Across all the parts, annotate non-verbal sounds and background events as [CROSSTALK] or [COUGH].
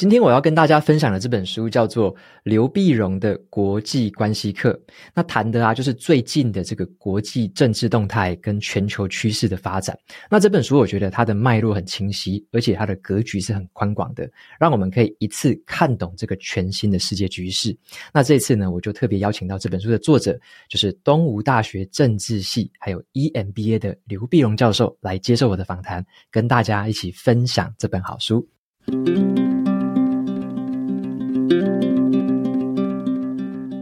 今天我要跟大家分享的这本书叫做刘碧荣的国际关系课。那谈的啊，就是最近的这个国际政治动态跟全球趋势的发展。那这本书我觉得它的脉络很清晰，而且它的格局是很宽广的，让我们可以一次看懂这个全新的世界局势。那这次呢，我就特别邀请到这本书的作者，就是东吴大学政治系还有 EMBA 的刘碧荣教授来接受我的访谈，跟大家一起分享这本好书。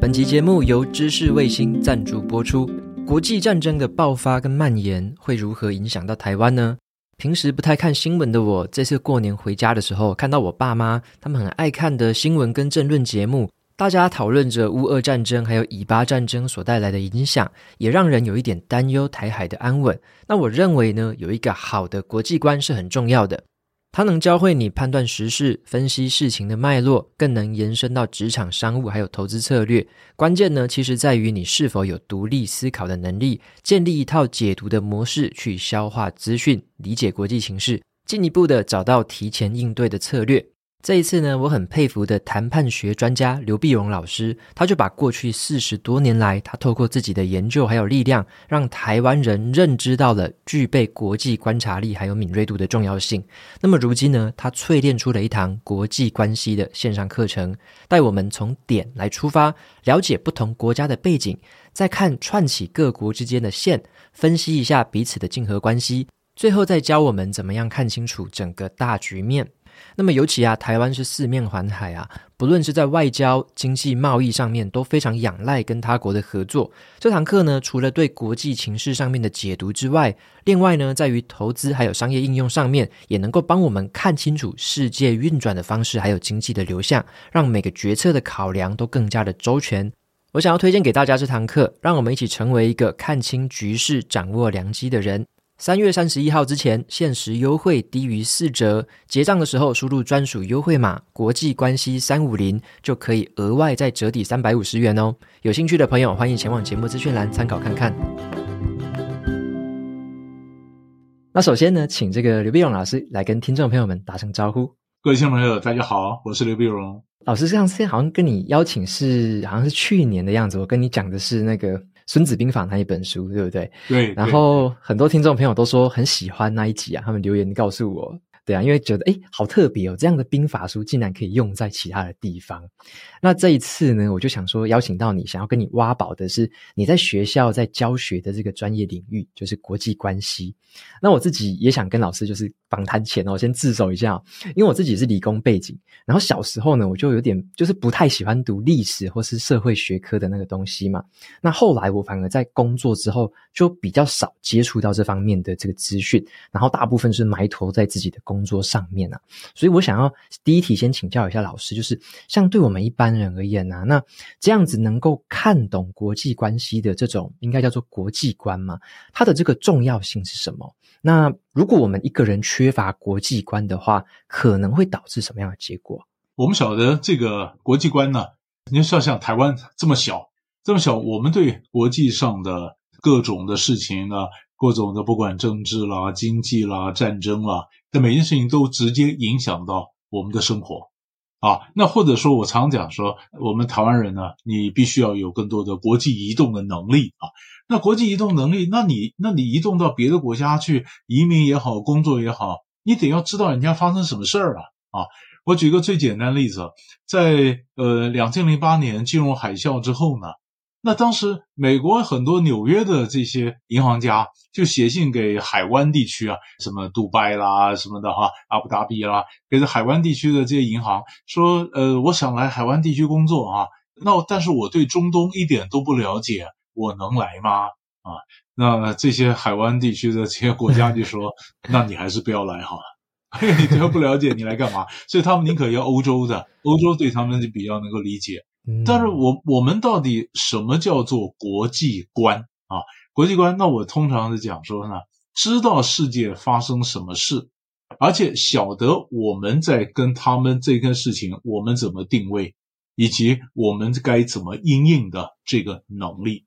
本集节目由知识卫星赞助播出。国际战争的爆发跟蔓延会如何影响到台湾呢？平时不太看新闻的我，这次过年回家的时候，看到我爸妈他们很爱看的新闻跟政论节目，大家讨论着乌俄战争还有以巴战争所带来的影响，也让人有一点担忧台海的安稳。那我认为呢，有一个好的国际观是很重要的。它能教会你判断时事、分析事情的脉络，更能延伸到职场、商务还有投资策略。关键呢，其实在于你是否有独立思考的能力，建立一套解读的模式去消化资讯，理解国际形势，进一步的找到提前应对的策略。这一次呢，我很佩服的谈判学专家刘必荣老师，他就把过去四十多年来，他透过自己的研究还有力量，让台湾人认知到了具备国际观察力还有敏锐度的重要性。那么如今呢，他淬炼出了一堂国际关系的线上课程，带我们从点来出发，了解不同国家的背景，再看串起各国之间的线，分析一下彼此的竞合关系，最后再教我们怎么样看清楚整个大局面。那么尤其啊，台湾是四面环海啊，不论是在外交、经济、贸易上面，都非常仰赖跟他国的合作。这堂课呢，除了对国际情势上面的解读之外，另外呢，在于投资还有商业应用上面，也能够帮我们看清楚世界运转的方式，还有经济的流向，让每个决策的考量都更加的周全。我想要推荐给大家这堂课，让我们一起成为一个看清局势、掌握良机的人。三月三十一号之前，限时优惠低于四折。结账的时候，输入专属优惠码“国际关系三五零”，就可以额外再折抵三百五十元哦。有兴趣的朋友，欢迎前往节目资讯栏参考看看。那首先呢，请这个刘碧荣老师来跟听众朋友们打声招呼。各位听众朋友，大家好，我是刘碧荣老师。上次好像跟你邀请是，好像是去年的样子。我跟你讲的是那个。《孙子兵法》那一本书，对不对？对。然后很多听众朋友都说很喜欢那一集啊，他们留言告诉我。对啊，因为觉得哎好特别哦，这样的兵法书竟然可以用在其他的地方。那这一次呢，我就想说邀请到你，想要跟你挖宝的是你在学校在教学的这个专业领域，就是国际关系。那我自己也想跟老师就是访谈前哦，我先自首一下，因为我自己是理工背景，然后小时候呢，我就有点就是不太喜欢读历史或是社会学科的那个东西嘛。那后来我反而在工作之后就比较少接触到这方面的这个资讯，然后大部分是埋头在自己的工。工作上面啊，所以我想要第一题先请教一下老师，就是像对我们一般人而言啊，那这样子能够看懂国际关系的这种，应该叫做国际观嘛？它的这个重要性是什么？那如果我们一个人缺乏国际观的话，可能会导致什么样的结果？我们晓得这个国际观呢，你说像台湾这么小，这么小，我们对国际上的各种的事情呢，各种的不管政治啦、经济啦、战争啦，的每件事情都直接影响到我们的生活啊。那或者说我常讲说，我们台湾人呢，你必须要有更多的国际移动的能力啊。那国际移动能力，那你那你移动到别的国家去移民也好，工作也好，你得要知道人家发生什么事儿啊啊。我举个最简单的例子，在呃两千零八年金融海啸之后呢。那当时，美国很多纽约的这些银行家就写信给海湾地区啊，什么杜拜啦什么的哈，阿布达比啦，给这海湾地区的这些银行说，呃，我想来海湾地区工作啊，那但是我对中东一点都不了解，我能来吗？啊，那这些海湾地区的这些国家就说，[LAUGHS] 那你还是不要来好了，因 [LAUGHS] 为你都不了解，你来干嘛？所以他们宁可要欧洲的，欧洲对他们就比较能够理解。但是我我们到底什么叫做国际观啊？国际观，那我通常是讲说呢，知道世界发生什么事，而且晓得我们在跟他们这件事情，我们怎么定位，以及我们该怎么应应的这个能力。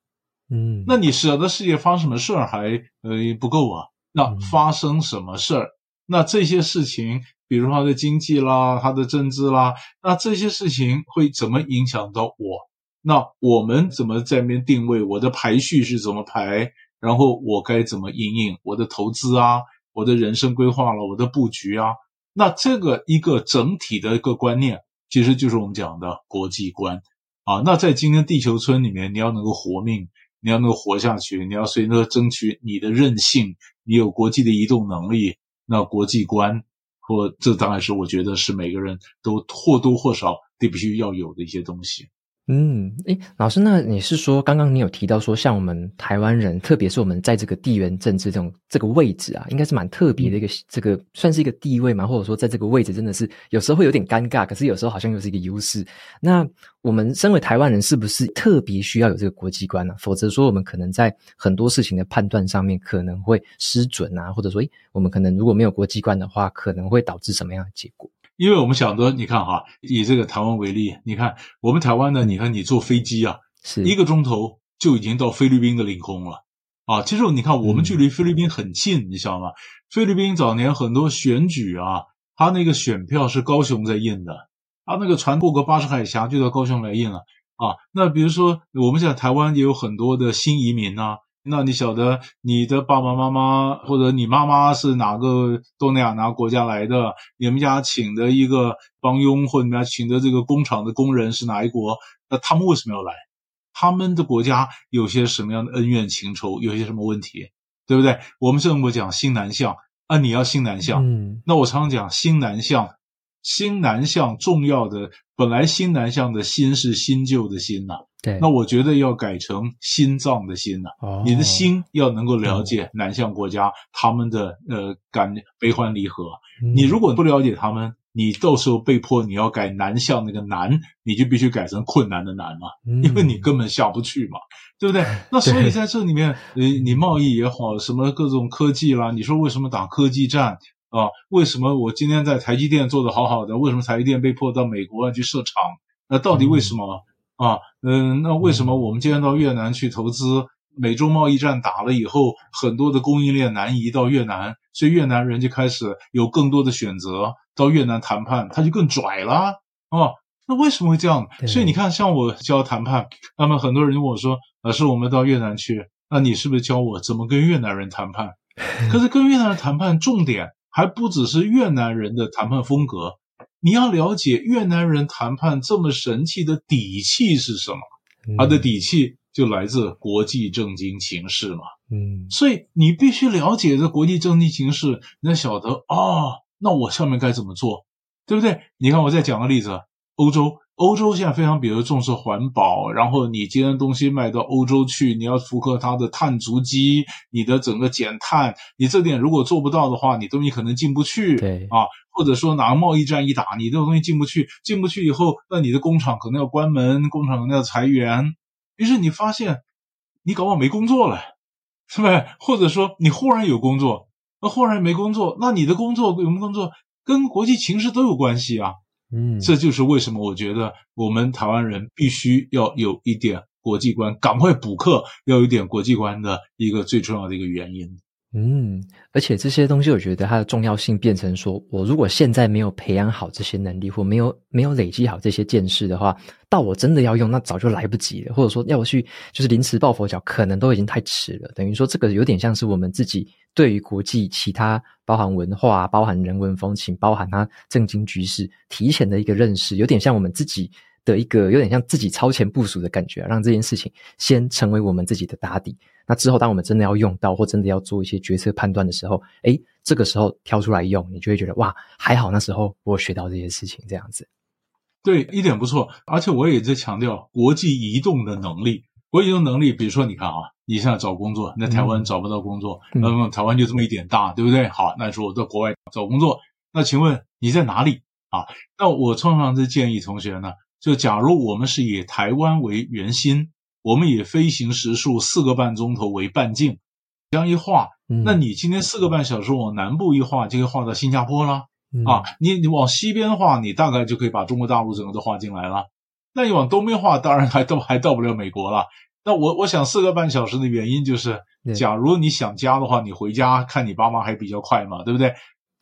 嗯，那你晓得世界发生什么事儿还呃不够啊？那发生什么事儿？嗯、那这些事情，比如他的经济啦，他的政治啦，那这些事情会怎么影响到我？那我们怎么在那边定位？我的排序是怎么排？然后我该怎么因应我的投资啊？我的人生规划了，我的布局啊？那这个一个整体的一个观念，其实就是我们讲的国际观啊。那在今天地球村里面，你要能够活命。你要能够活下去，你要随着争取你的韧性，你有国际的移动能力，那国际观我这当然是我觉得是每个人都或多或少得必须要有的一些东西。嗯，诶，老师，那你是说，刚刚你有提到说，像我们台湾人，特别是我们在这个地缘政治这种这个位置啊，应该是蛮特别的一个，嗯、这个算是一个地位嘛，或者说在这个位置真的是有时候会有点尴尬，可是有时候好像又是一个优势。那我们身为台湾人，是不是特别需要有这个国际观呢、啊？否则说我们可能在很多事情的判断上面可能会失准啊，或者说，诶，我们可能如果没有国际观的话，可能会导致什么样的结果？因为我们想着，你看哈，以这个台湾为例，你看我们台湾呢，你看你坐飞机啊，是一个钟头就已经到菲律宾的领空了啊。其实你看我们距离菲律宾很近，嗯、你知道吗？菲律宾早年很多选举啊，他那个选票是高雄在印的，他那个船过个巴士海峡就到高雄来印了啊。那比如说我们现在台湾也有很多的新移民啊。那你晓得你的爸爸妈妈或者你妈妈是哪个东南亚哪个国家来的？你们家请的一个帮佣或者你们家请的这个工厂的工人是哪一国？那他们为什么要来？他们的国家有些什么样的恩怨情仇？有些什么问题？对不对？我们这么讲新南向啊，你要新南向。嗯，那我常常讲新南向，新南向重要的本来新南向的新是新旧的新呐、啊。对，那我觉得要改成心脏的心呐、啊，哦、你的心要能够了解南向国家、嗯、他们的呃感悲欢离合。嗯、你如果不了解他们，你到时候被迫你要改南向那个南，你就必须改成困难的难嘛，嗯、因为你根本下不去嘛，对不对？那所以在这里面，呃，你贸易也好，什么各种科技啦，你说为什么打科技战啊？为什么我今天在台积电做的好好的，为什么台积电被迫到美国去设厂？那到底为什么？嗯啊，嗯，那为什么我们今天到越南去投资？美洲贸易战打了以后，很多的供应链南移到越南，所以越南人就开始有更多的选择到越南谈判，他就更拽了啊。那为什么会这样？所以你看，像我教谈判，那么很多人问我说：“老师，我们到越南去，那你是不是教我怎么跟越南人谈判？” [LAUGHS] 可是跟越南人谈判，重点还不只是越南人的谈判风格。你要了解越南人谈判这么神奇的底气是什么？他的底气就来自国际政经形势嘛。嗯，所以你必须了解这国际政经形势，你才晓得啊、哦，那我下面该怎么做，对不对？你看我再讲个例子，欧洲。欧洲现在非常，比如重视环保，然后你今天东西卖到欧洲去，你要符合它的碳足迹，你的整个减碳，你这点如果做不到的话，你东西可能进不去。对啊，或者说哪个贸易战一打，你这个东西进不去，进不去以后，那你的工厂可能要关门，工厂可能要裁员。于是你发现，你搞不好没工作了，[LAUGHS] 是不是？或者说你忽然有工作，那忽然没工作，那你的工作有没有工作，跟国际情势都有关系啊。嗯，这就是为什么我觉得我们台湾人必须要有一点国际观，赶快补课，要有一点国际观的一个最重要的一个原因。嗯，而且这些东西，我觉得它的重要性变成说，我如果现在没有培养好这些能力，或没有没有累积好这些见识的话，到我真的要用，那早就来不及了。或者说要我去就是临时抱佛脚，可能都已经太迟了。等于说，这个有点像是我们自己对于国际其他包含文化、包含人文风情、包含它政经局势提前的一个认识，有点像我们自己的一个有点像自己超前部署的感觉，让这件事情先成为我们自己的打底。那之后，当我们真的要用到或真的要做一些决策判断的时候，诶，这个时候挑出来用，你就会觉得哇，还好那时候我学到这些事情，这样子。对，一点不错。而且我也在强调国际移动的能力，国际移动能力，比如说你看啊，你现在找工作，那台湾找不到工作，嗯、那么台湾就这么一点大，对不对？好，那说我在国外找工作，那请问你在哪里啊？那我通常是建议同学呢，就假如我们是以台湾为圆心。我们以飞行时速四个半钟头为半径，这样一画，嗯、那你今天四个半小时往南部一画，就可以画到新加坡了。嗯、啊，你你往西边画，你大概就可以把中国大陆整个都画进来了。那你往东边画，当然还到还到不了美国了。那我我想四个半小时的原因就是，假如你想家的话，你回家看你爸妈还比较快嘛，对不对？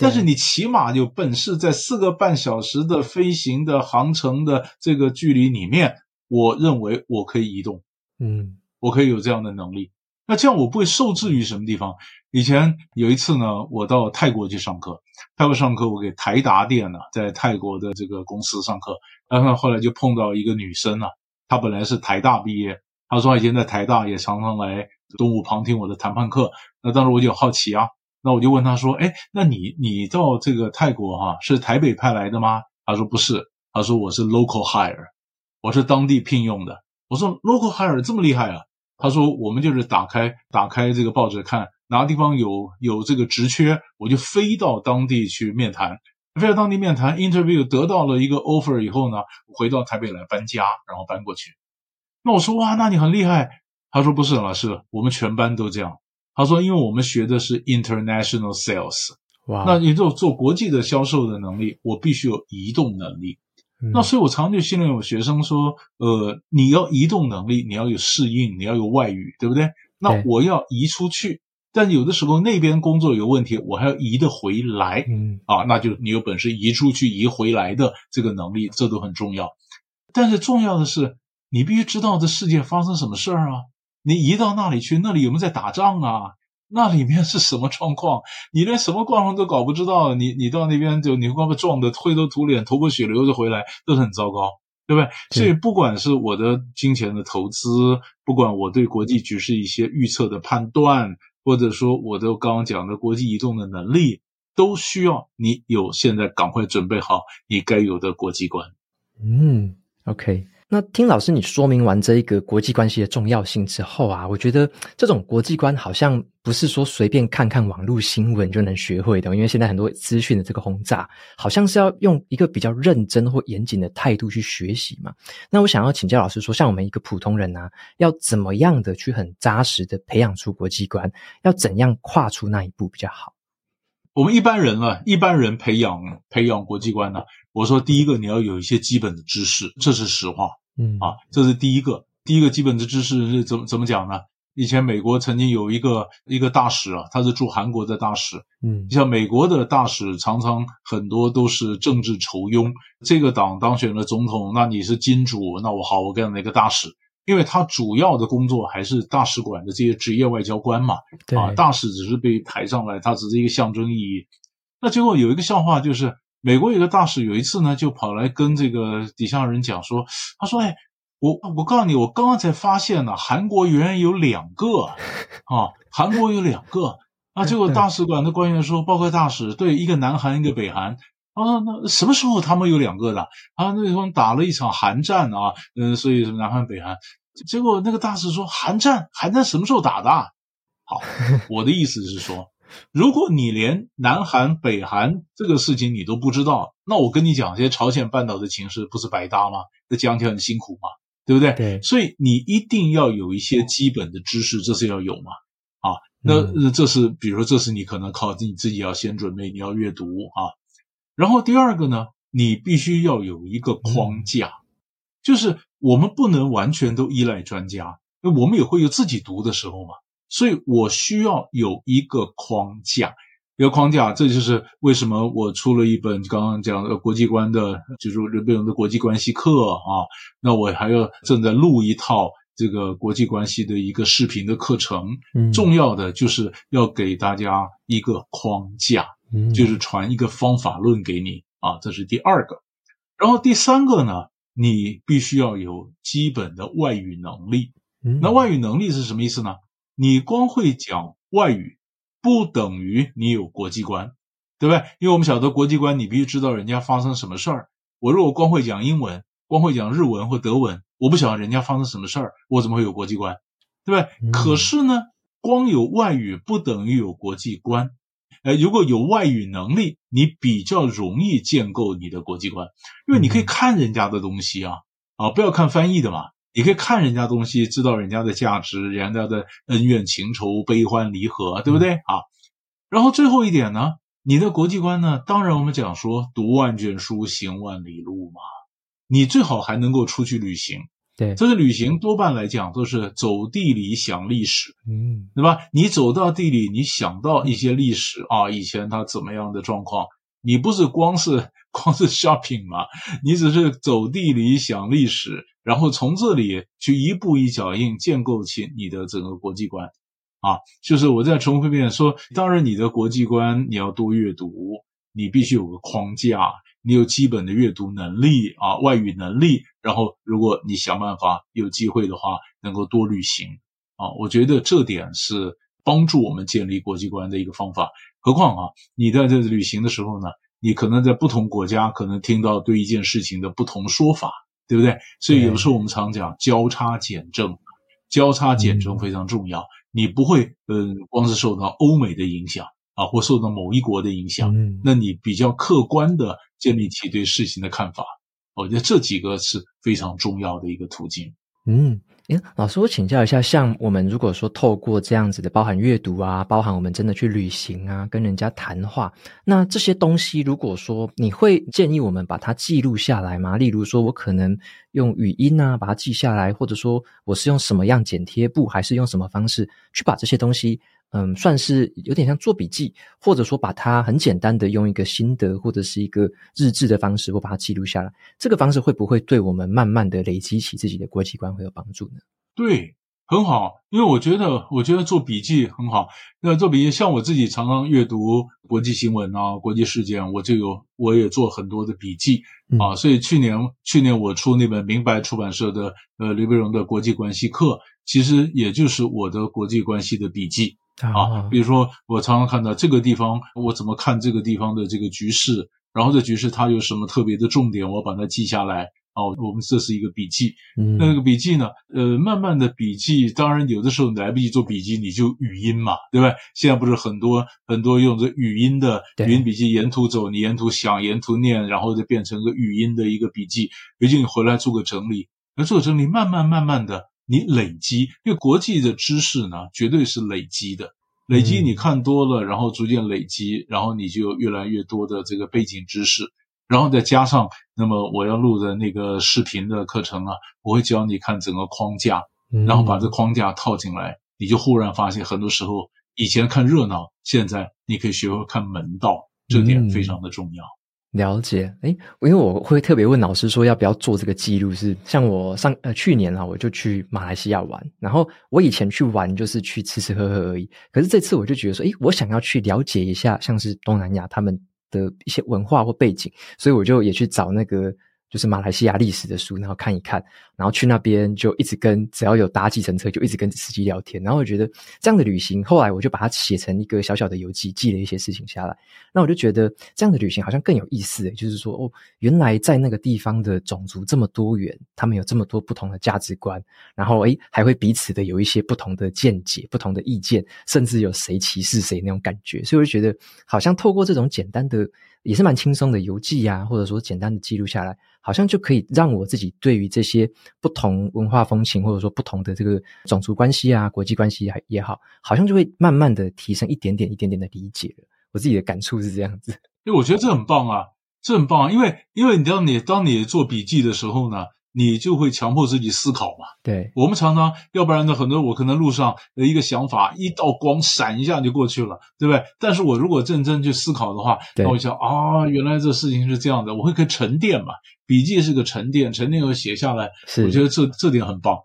但是你起码有本事在四个半小时的飞行的航程的这个距离里面，我认为我可以移动，嗯，我可以有这样的能力。那这样我不会受制于什么地方。以前有一次呢，我到泰国去上课，泰国上课我给台达电呢，在泰国的这个公司上课，然后后来就碰到一个女生啊，她本来是台大毕业，她说她以前在台大也常常来东吴旁听我的谈判课。那当时我就好奇啊。那我就问他说：“哎，那你你到这个泰国哈，是台北派来的吗？”他说：“不是，他说我是 local hire，我是当地聘用的。”我说：“local hire 这么厉害啊？”他说：“我们就是打开打开这个报纸看，哪个地方有有这个职缺，我就飞到当地去面谈，飞到当地面谈，interview 得到了一个 offer 以后呢，回到台北来搬家，然后搬过去。”那我说：“哇，那你很厉害。”他说：“不是，老师，我们全班都这样。”他说：“因为我们学的是 international sales，哇，那你做做国际的销售的能力，我必须有移动能力。嗯、那所以我常就训练我学生说，呃，你要移动能力，你要有适应，你要有外语，对不对？那我要移出去，但有的时候那边工作有问题，我还要移得回来，嗯，啊，那就你有本事移出去、移回来的这个能力，这都很重要。但是重要的是，你必须知道这世界发生什么事儿啊。”你移到那里去，那里有没有在打仗啊？那里面是什么状况？你连什么状况都搞不知道，你你到那边就你会被撞得灰头土脸、头破血流就回来，都是很糟糕，对不对？所以不管是我的金钱的投资，不管我对国际局势一些预测的判断，或者说我的刚刚讲的国际移动的能力，都需要你有现在赶快准备好你该有的国际观。嗯，OK。那听老师你说明完这一个国际关系的重要性之后啊，我觉得这种国际观好像不是说随便看看网络新闻就能学会的，因为现在很多资讯的这个轰炸，好像是要用一个比较认真或严谨的态度去学习嘛。那我想要请教老师说，像我们一个普通人啊，要怎么样的去很扎实的培养出国际观，要怎样跨出那一步比较好？我们一般人啊，一般人培养培养国际观呢、我说第一个你要有一些基本的知识，这是实话。嗯啊，这是第一个，第一个基本的知识是怎么怎么讲呢？以前美国曾经有一个一个大使啊，他是驻韩国的大使。嗯，像美国的大使常常很多都是政治酬庸，这个党当选了总统，那你是金主，那我好，我干那个大使，因为他主要的工作还是大使馆的这些职业外交官嘛。对啊，大使只是被抬上来，他只是一个象征意义。那结果有一个笑话就是。美国有个大使有一次呢，就跑来跟这个底下人讲说：“他说，哎，我我告诉你，我刚刚才发现呢，韩国原来有两个啊，[LAUGHS] 韩国有两个。啊，结果大使馆的官员说，包括大使，对，一个南韩，一个北韩。啊，那什么时候他们有两个的？啊，那时候打了一场韩战啊，嗯，所以是南韩北韩。结果那个大使说，韩战，韩战什么时候打的？好，我的意思是说。”如果你连南韩、北韩这个事情你都不知道，那我跟你讲，这些朝鲜半岛的情势不是白搭吗？那讲起来很辛苦嘛，对不对？对。所以你一定要有一些基本的知识，这是要有嘛。啊，那这是比如说，这是你可能靠你自己要先准备，你要阅读啊。然后第二个呢，你必须要有一个框架，嗯、就是我们不能完全都依赖专家，因为我们也会有自己读的时候嘛。所以我需要有一个框架，一个框架，这就是为什么我出了一本刚刚讲的国际观的，就是人本的国际关系课啊。那我还要正在录一套这个国际关系的一个视频的课程。嗯，重要的就是要给大家一个框架，嗯，就是传一个方法论给你啊。这是第二个，然后第三个呢，你必须要有基本的外语能力。嗯，那外语能力是什么意思呢？你光会讲外语，不等于你有国际观，对不对？因为我们晓得国际观，你必须知道人家发生什么事儿。我如果光会讲英文，光会讲日文或德文，我不晓得人家发生什么事儿，我怎么会有国际观，对不对？嗯。可是呢，光有外语不等于有国际观。哎，如果有外语能力，你比较容易建构你的国际观，因为你可以看人家的东西啊，啊，不要看翻译的嘛。你可以看人家东西，知道人家的价值，人家的恩怨情仇、悲欢离合，对不对啊？然后最后一点呢，你的国际观呢？当然我们讲说，读万卷书，行万里路嘛。你最好还能够出去旅行。对，这个旅行多半来讲都是走地里想历史，嗯，对吧？你走到地里，你想到一些历史啊，以前它怎么样的状况？你不是光是光是 shopping 嘛？你只是走地里想历史，然后从这里去一步一脚印建构起你的整个国际观啊。就是我再重复一遍说，当然你的国际观你要多阅读，你必须有个框架。你有基本的阅读能力啊，外语能力，然后如果你想办法有机会的话，能够多旅行啊，我觉得这点是帮助我们建立国际观的一个方法。何况啊，你在这旅行的时候呢，你可能在不同国家可能听到对一件事情的不同说法，对不对？所以有时候我们常讲交叉检证，交叉检证非常重要。你不会嗯，光是受到欧美的影响啊，或受到某一国的影响，那你比较客观的。建立起对事情的看法，我觉得这几个是非常重要的一个途径。嗯，诶，老师，我请教一下，像我们如果说透过这样子的，包含阅读啊，包含我们真的去旅行啊，跟人家谈话，那这些东西，如果说你会建议我们把它记录下来吗？例如说，我可能用语音啊把它记下来，或者说我是用什么样剪贴布，还是用什么方式去把这些东西？嗯，算是有点像做笔记，或者说把它很简单的用一个心得或者是一个日志的方式，我把它记录下来。这个方式会不会对我们慢慢的累积起自己的国际观会有帮助呢？对，很好，因为我觉得，我觉得做笔记很好。那做笔记，像我自己常常阅读国际新闻啊、国际事件，我就有我也做很多的笔记、嗯、啊。所以去年去年我出那本明白出版社的呃刘培荣的国际关系课，其实也就是我的国际关系的笔记。啊，比如说我常常看到这个地方，我怎么看这个地方的这个局势，然后这局势它有什么特别的重点，我把它记下来。哦，我们这是一个笔记。嗯，那个笔记呢，呃，慢慢的笔记，当然有的时候来不及做笔记，你就语音嘛，对吧？现在不是很多很多用这语音的语音笔记，沿途走，你沿途想，沿途念，然后就变成个语音的一个笔记。毕竟你回来做个整理，那做个整理，慢慢慢慢的。你累积，因为国际的知识呢，绝对是累积的。累积你看多了，然后逐渐累积，然后你就越来越多的这个背景知识，然后再加上，那么我要录的那个视频的课程啊，我会教你看整个框架，然后把这框架套进来，你就忽然发现，很多时候以前看热闹，现在你可以学会看门道，这点非常的重要。了解，诶，因为我会特别问老师说要不要做这个记录，是像我上呃去年啊，我就去马来西亚玩，然后我以前去玩就是去吃吃喝喝而已，可是这次我就觉得说，诶，我想要去了解一下，像是东南亚他们的一些文化或背景，所以我就也去找那个。就是马来西亚历史的书，然后看一看，然后去那边就一直跟只要有搭计程车就一直跟司机聊天，然后我觉得这样的旅行，后来我就把它写成一个小小的游记，记了一些事情下来。那我就觉得这样的旅行好像更有意思，就是说哦，原来在那个地方的种族这么多元，他们有这么多不同的价值观，然后诶还会彼此的有一些不同的见解、不同的意见，甚至有谁歧视谁那种感觉，所以我就觉得好像透过这种简单的。也是蛮轻松的游记啊，或者说简单的记录下来，好像就可以让我自己对于这些不同文化风情，或者说不同的这个种族关系啊、国际关系也也好，好像就会慢慢的提升一点点、一点点的理解了。我自己的感触是这样子。因为我觉得这很棒啊，这很棒啊，因为因为你知道，你当你做笔记的时候呢。你就会强迫自己思考嘛？对，我们常常，要不然呢，很多我可能路上的一个想法，一道光闪一下就过去了，对不对？但是我如果认真去思考的话，那我想啊，原来这事情是这样的，我会可以沉淀嘛。笔记是个沉淀，沉淀又写下来，是我觉得这这点很棒，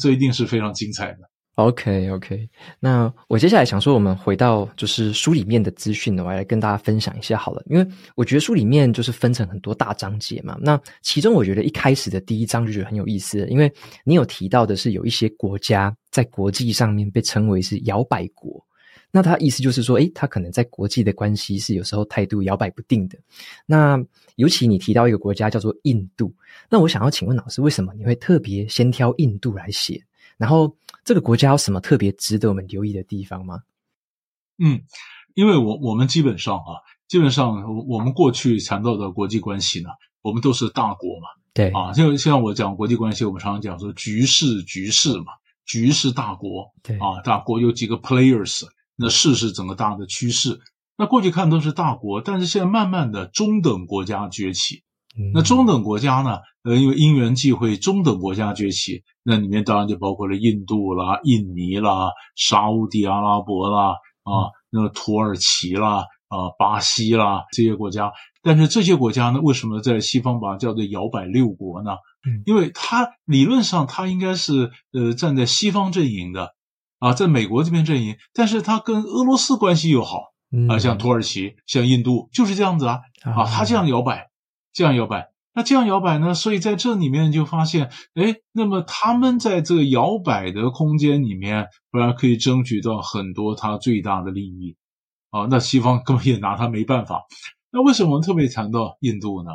这一定是非常精彩的。OK OK，那我接下来想说，我们回到就是书里面的资讯呢，我来跟大家分享一下好了。因为我觉得书里面就是分成很多大章节嘛，那其中我觉得一开始的第一章就觉得很有意思，因为你有提到的是有一些国家在国际上面被称为是摇摆国，那他意思就是说，诶，他可能在国际的关系是有时候态度摇摆不定的。那尤其你提到一个国家叫做印度，那我想要请问老师，为什么你会特别先挑印度来写？然后这个国家有什么特别值得我们留意的地方吗？嗯，因为我我们基本上啊，基本上我我们过去谈到的国际关系呢，我们都是大国嘛，对啊，就像我讲国际关系，我们常常讲说局势局势嘛，局是大国，对啊，大国有几个 players，那势是整个大的趋势。那过去看都是大国，但是现在慢慢的中等国家崛起。那中等国家呢？呃，因为因缘际会，中等国家崛起，那里面当然就包括了印度啦、印尼啦、沙乌地阿拉伯啦啊，那土耳其啦啊、巴西啦这些国家。但是这些国家呢，为什么在西方把它叫做摇摆六国呢？因为它理论上它应该是呃站在西方阵营的啊，在美国这边阵营，但是它跟俄罗斯关系又好啊，像土耳其、像印度就是这样子啊啊，它这样摇摆。这样摇摆，那这样摇摆呢？所以在这里面就发现，哎，那么他们在这个摇摆的空间里面，不然可以争取到很多他最大的利益，啊，那西方根本也拿他没办法。那为什么特别谈到印度呢？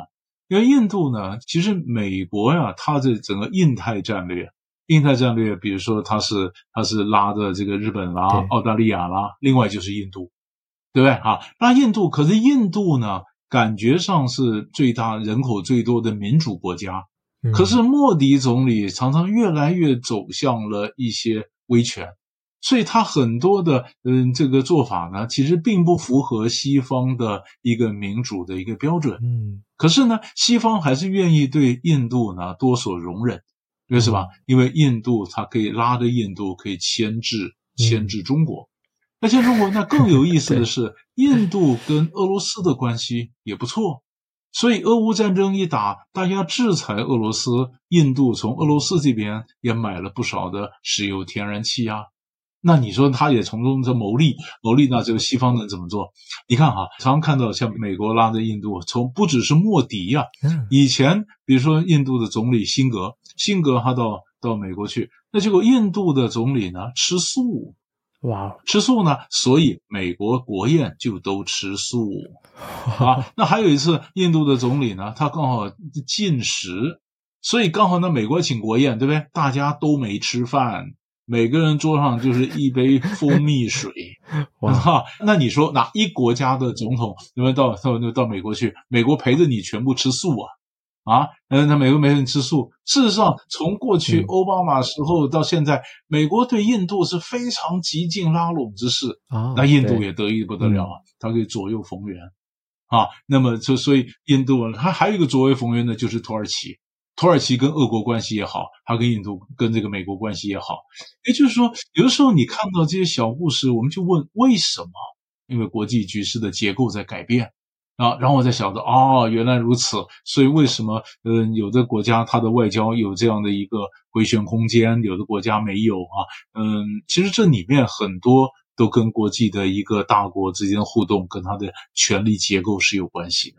因为印度呢，其实美国呀，它的整个印太战略，印太战略，比如说它是它是拉的这个日本啦、澳大利亚啦，另外就是印度，对不对？啊，那印度，可是印度呢？感觉上是最大人口最多的民主国家，可是莫迪总理常常越来越走向了一些威权，所以他很多的嗯这个做法呢，其实并不符合西方的一个民主的一个标准。嗯，可是呢，西方还是愿意对印度呢多所容忍，为什么？因为印度它可以拉着印度可以牵制牵制中国。那像中国，那更有意思的是，印度跟俄罗斯的关系也不错，所以俄乌战争一打，大家制裁俄罗斯，印度从俄罗斯这边也买了不少的石油、天然气啊。那你说他也从中在牟利，牟利，那这个西方人怎么做？你看哈，常常看到像美国拉着印度，从不只是莫迪呀，以前比如说印度的总理辛格，辛格他到到美国去，那结果印度的总理呢吃素。哇，吃素呢，所以美国国宴就都吃素啊。那还有一次，印度的总理呢，他刚好禁食，所以刚好呢，美国请国宴，对不对？大家都没吃饭，每个人桌上就是一杯蜂蜜水。[LAUGHS] 哇，那你说哪一国家的总统有没有到到到美国去？美国陪着你全部吃素啊？啊，嗯，那美国没人吃素。事实上，从过去奥巴马时候到现在，嗯、美国对印度是非常极尽拉拢之势啊。那印度也得意不得了啊，他可以左右逢源啊。那么就所以印度，他还有一个左右逢源的，就是土耳其。土耳其跟俄国关系也好，他跟印度跟这个美国关系也好。也就是说，有的时候你看到这些小故事，我们就问为什么？因为国际局势的结构在改变。啊，然后我在想着，哦，原来如此，所以为什么，嗯，有的国家它的外交有这样的一个回旋空间，有的国家没有啊？嗯，其实这里面很多都跟国际的一个大国之间互动，跟它的权力结构是有关系的。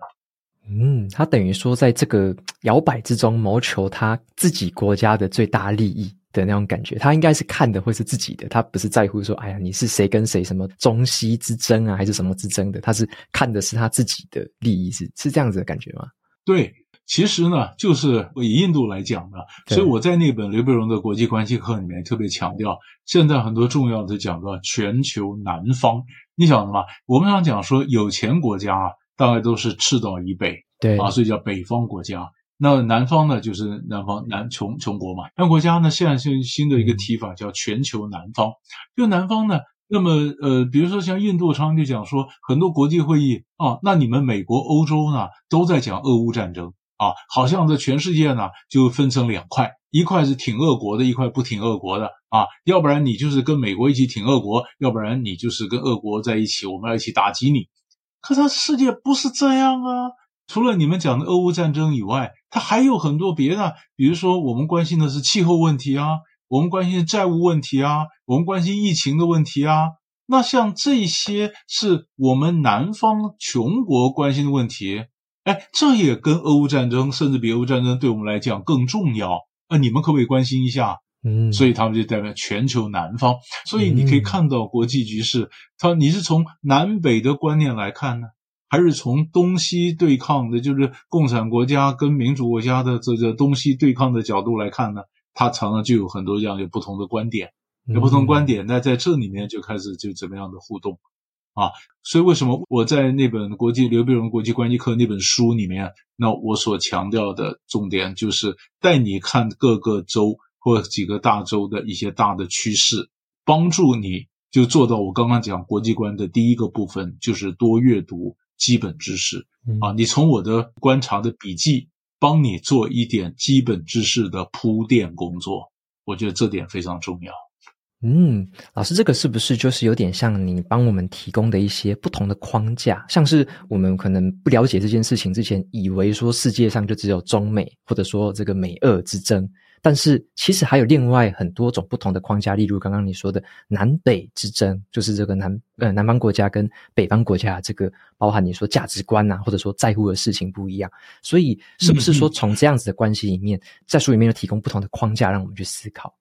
嗯，他等于说在这个摇摆之中谋求他自己国家的最大利益。的那种感觉，他应该是看的会是自己的，他不是在乎说，哎呀，你是谁跟谁什么中西之争啊，还是什么之争的，他是看的是他自己的利益，是是这样子的感觉吗？对，其实呢，就是以印度来讲呢，所以我在那本刘培荣的国际关系课里面特别强调，现在很多重要的讲到全球南方，你晓得吗？我们常讲说有钱国家啊大概都是赤道以北，对啊，所以叫北方国家。那南方呢，就是南方南穷穷国嘛。那国家呢，现在是新的一个提法，叫全球南方。就南方呢，那么呃，比如说像印度，常常就讲说，很多国际会议啊，那你们美国、欧洲呢，都在讲俄乌战争啊，好像这全世界呢就分成两块，一块是挺俄国的，一块不挺俄国的啊。要不然你就是跟美国一起挺俄国，要不然你就是跟俄国在一起，我们要一起打击你。可是世界不是这样啊。除了你们讲的俄乌战争以外，它还有很多别的，比如说我们关心的是气候问题啊，我们关心债务问题啊，我们关心疫情的问题啊。那像这些是我们南方穷国关心的问题，哎，这也跟俄乌战争，甚至比俄乌战争对我们来讲更重要。那你们可不可以关心一下？嗯，所以他们就代表全球南方。所以你可以看到国际局势，他你是从南北的观念来看呢？还是从东西对抗的，就是共产国家跟民主国家的这个东西对抗的角度来看呢，它常常就有很多这样有不同的观点，有不同观点，那在这里面就开始就怎么样的互动，啊。所以为什么我在那本国际刘必荣国际关系课那本书里面，那我所强调的重点就是带你看各个州或几个大洲的一些大的趋势，帮助你就做到我刚刚讲国际观的第一个部分，就是多阅读基本知识啊。你从我的观察的笔记，帮你做一点基本知识的铺垫工作，我觉得这点非常重要。嗯，老师，这个是不是就是有点像你帮我们提供的一些不同的框架？像是我们可能不了解这件事情之前，以为说世界上就只有中美，或者说这个美俄之争，但是其实还有另外很多种不同的框架，例如刚刚你说的南北之争，就是这个南呃南方国家跟北方国家这个包含你说价值观啊，或者说在乎的事情不一样，所以是不是说从这样子的关系里面，嗯、在书里面又提供不同的框架，让我们去思考？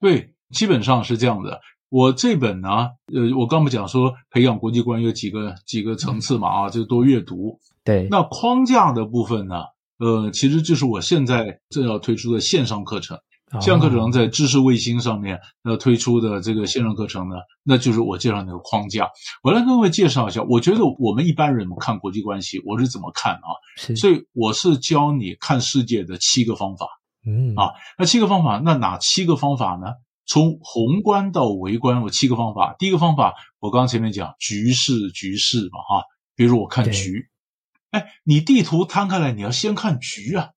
对。基本上是这样的。我这本呢，呃，我刚不讲说培养国际观有几个几个层次嘛啊，就多阅读。对。那框架的部分呢，呃，其实就是我现在正要推出的线上课程。线上课程在知识卫星上面呃推出的这个线上课程呢，那就是我介绍那个框架。我来跟各位介绍一下，我觉得我们一般人看国际关系，我是怎么看啊？所以我是教你看世界的七个方法。嗯。啊，那七个方法，那哪七个方法呢？从宏观到微观，我七个方法。第一个方法，我刚刚前面讲局势，局势嘛，哈，比如我看局，哎，你地图摊开来，你要先看局啊，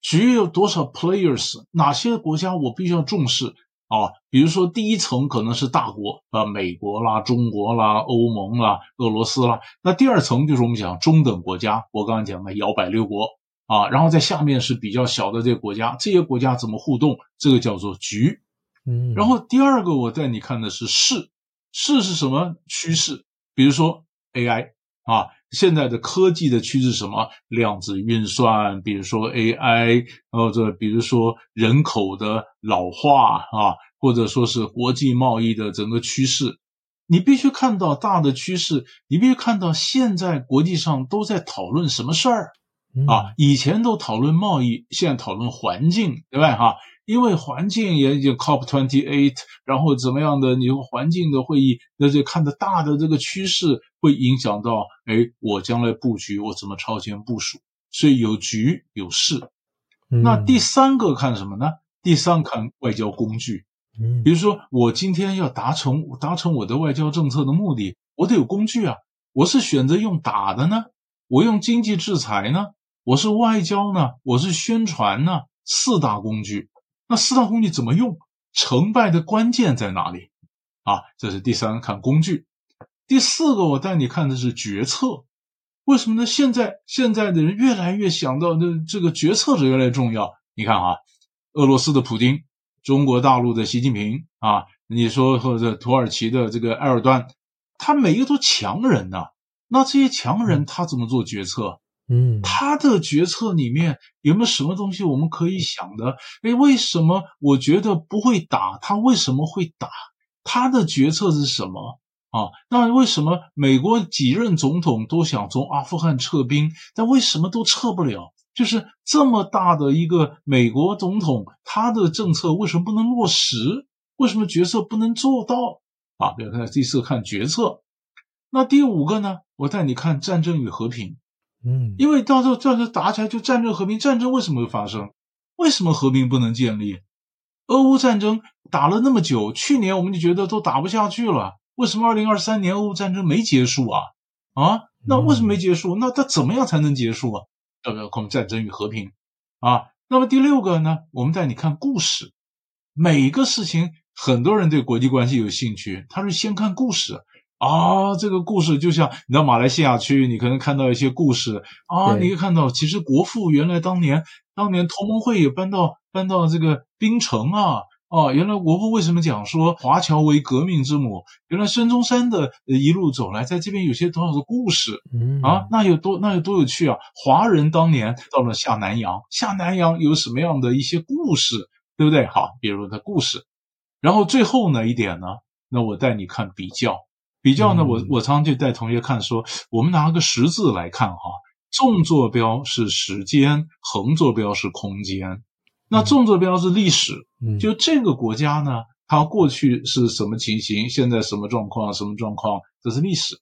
局有多少 players，哪些国家我必须要重视啊？比如说第一层可能是大国啊，美国啦、中国啦、欧盟啦、俄罗斯啦。那第二层就是我们讲中等国家，我刚刚讲的摇摆六国啊，然后在下面是比较小的这些国家，这些国家怎么互动？这个叫做局。嗯，然后第二个我带你看的是势，势是什么趋势？比如说 AI 啊，现在的科技的趋势是什么？量子运算，比如说 AI，或者比如说人口的老化啊，或者说是国际贸易的整个趋势，你必须看到大的趋势，你必须看到现在国际上都在讨论什么事儿啊？以前都讨论贸易，现在讨论环境，对吧？哈。因为环境也就 COP twenty eight，然后怎么样的？你用环境的会议，那就看的大的这个趋势会影响到，哎，我将来布局我怎么超前部署？所以有局有势。那第三个看什么呢？第三看外交工具。比如说我今天要达成达成我的外交政策的目的，我得有工具啊。我是选择用打的呢，我用经济制裁呢，我是外交呢，我是宣传呢，四大工具。那四大工具怎么用？成败的关键在哪里？啊，这是第三看工具。第四个，我带你看的是决策。为什么呢？现在现在的人越来越想到这这个决策者越来越重要。你看啊，俄罗斯的普京，中国大陆的习近平啊，你说或者土耳其的这个埃尔段，他每一个都强人呐、啊。那这些强人他怎么做决策？嗯，他的决策里面有没有什么东西我们可以想的？诶，为什么我觉得不会打？他为什么会打？他的决策是什么啊？那为什么美国几任总统都想从阿富汗撤兵，但为什么都撤不了？就是这么大的一个美国总统，他的政策为什么不能落实？为什么决策不能做到？啊，比如看第四个看决策，那第五个呢？我带你看战争与和平。嗯，因为到时候到时候打起来就战争和平，战争为什么会发生？为什么和平不能建立？俄乌战争打了那么久，去年我们就觉得都打不下去了，为什么二零二三年俄乌战争没结束啊？啊，那为什么没结束？那它怎么样才能结束啊？要不要看战争与和平啊？那么第六个呢？我们带你看故事，每一个事情很多人对国际关系有兴趣，他是先看故事。啊，这个故事就像你到马来西亚去，你可能看到一些故事啊，你可以看到其实国父原来当年当年同盟会也搬到搬到这个槟城啊，哦，原来国父为什么讲说华侨为革命之母？原来孙中山的一路走来，在这边有些多少的故事啊，那有多那有多有趣啊！华人当年到了下南洋，下南洋有什么样的一些故事，对不对？好，比如的故事，然后最后呢一点呢，那我带你看比较。比较呢，我我常常就带同学看说，我们拿个十字来看哈，纵坐标是时间，横坐标是空间。那纵坐标是历史，就这个国家呢，它过去是什么情形，现在什么状况，什么状况，这是历史。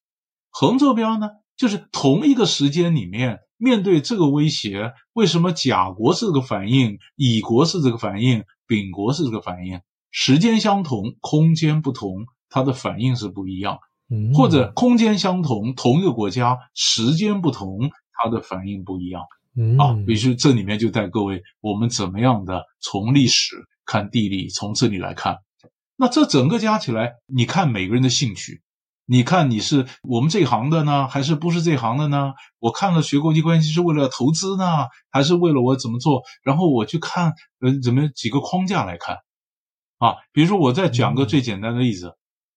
横坐标呢，就是同一个时间里面面对这个威胁，为什么甲国是这个反应，乙国是这个反应，丙国是这个反应？时间相同，空间不同，它的反应是不一样。嗯，或者空间相同，同一个国家，时间不同，它的反应不一样。嗯。啊，比如说这里面就带各位，我们怎么样的从历史看地理，从这里来看，那这整个加起来，你看每个人的兴趣，你看你是我们这一行的呢，还是不是这行的呢？我看了学国际关系是为了投资呢，还是为了我怎么做？然后我去看呃怎么几个框架来看，啊，比如说我再讲个最简单的例子，嗯、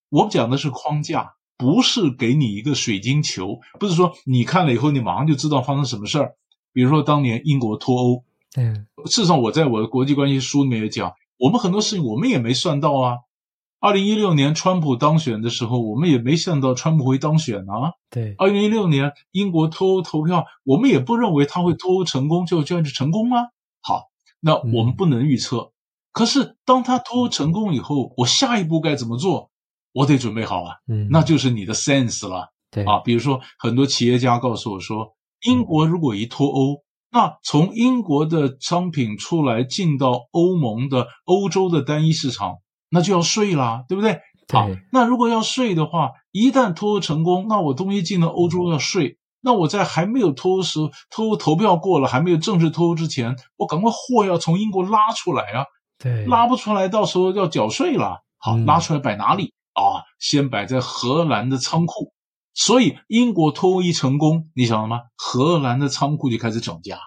我讲的是框架，不是给你一个水晶球，不是说你看了以后你马上就知道发生什么事儿。比如说当年英国脱欧，嗯，事实上我在我的国际关系书里面也讲，我们很多事情我们也没算到啊。二零一六年川普当选的时候，我们也没想到川普会当选啊。对，二零一六年英国脱欧投票，我们也不认为他会脱欧成功，就就就成功啊。好，那我们不能预测。嗯、可是当他脱欧成功以后，我下一步该怎么做？我得准备好啊。嗯，那就是你的 sense 了。对啊，比如说很多企业家告诉我说。英国如果一脱欧，那从英国的商品出来进到欧盟的欧洲的单一市场，那就要税啦，对不对？对。好，那如果要税的话，一旦脱欧成功，那我东西进了欧洲要税，那我在还没有脱欧时，脱欧投票过了，还没有正式脱欧之前，我赶快货要从英国拉出来啊，对，拉不出来，到时候要缴税了。好，嗯、拉出来摆哪里啊？先摆在荷兰的仓库。所以英国脱欧一成功，你晓得吗？荷兰的仓库就开始涨价，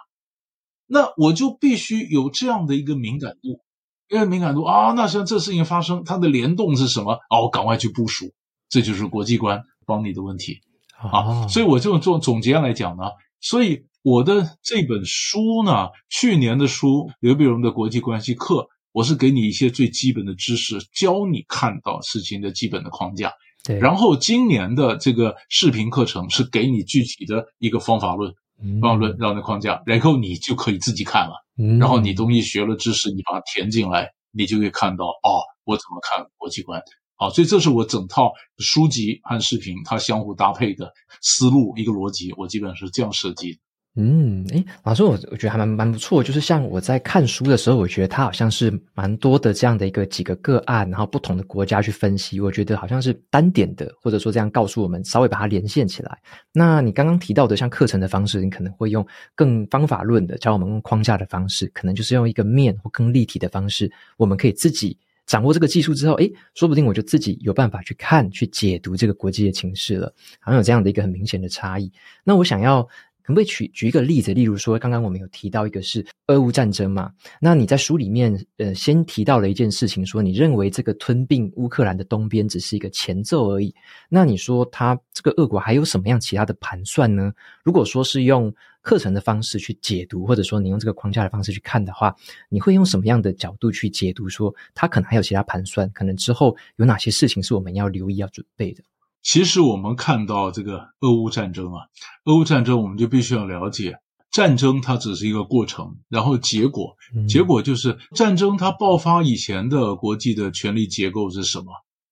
那我就必须有这样的一个敏感度，因为敏感度啊，那像这事情发生，它的联动是什么？哦，我赶快去部署，这就是国际观帮你的问题啊。所以我就做总结来讲呢，所以我的这本书呢，去年的书刘必荣的国际关系课，我是给你一些最基本的知识，教你看到事情的基本的框架。对，然后今年的这个视频课程是给你具体的一个方法论，嗯、方法论让的框架，然后你就可以自己看了。嗯、然后你东西学了知识，你把它填进来，你就会看到哦，我怎么看国际观？好，所以这是我整套书籍和视频它相互搭配的思路，一个逻辑，我基本上是这样设计的。嗯，诶，老师，我我觉得还蛮蛮不错。就是像我在看书的时候，我觉得它好像是蛮多的这样的一个几个个案，然后不同的国家去分析，我觉得好像是单点的，或者说这样告诉我们，稍微把它连线起来。那你刚刚提到的像课程的方式，你可能会用更方法论的，教我们用框架的方式，可能就是用一个面或更立体的方式，我们可以自己掌握这个技术之后，诶，说不定我就自己有办法去看、去解读这个国际的情势了，好像有这样的一个很明显的差异。那我想要。可不可以举举一个例子？例如说，刚刚我们有提到一个是俄乌战争嘛？那你在书里面，呃，先提到了一件事情，说你认为这个吞并乌克兰的东边只是一个前奏而已。那你说他这个俄国还有什么样其他的盘算呢？如果说是用课程的方式去解读，或者说你用这个框架的方式去看的话，你会用什么样的角度去解读？说他可能还有其他盘算，可能之后有哪些事情是我们要留意、要准备的？其实我们看到这个俄乌战争啊，俄乌战争我们就必须要了解，战争它只是一个过程，然后结果，结果就是战争它爆发以前的国际的权力结构是什么？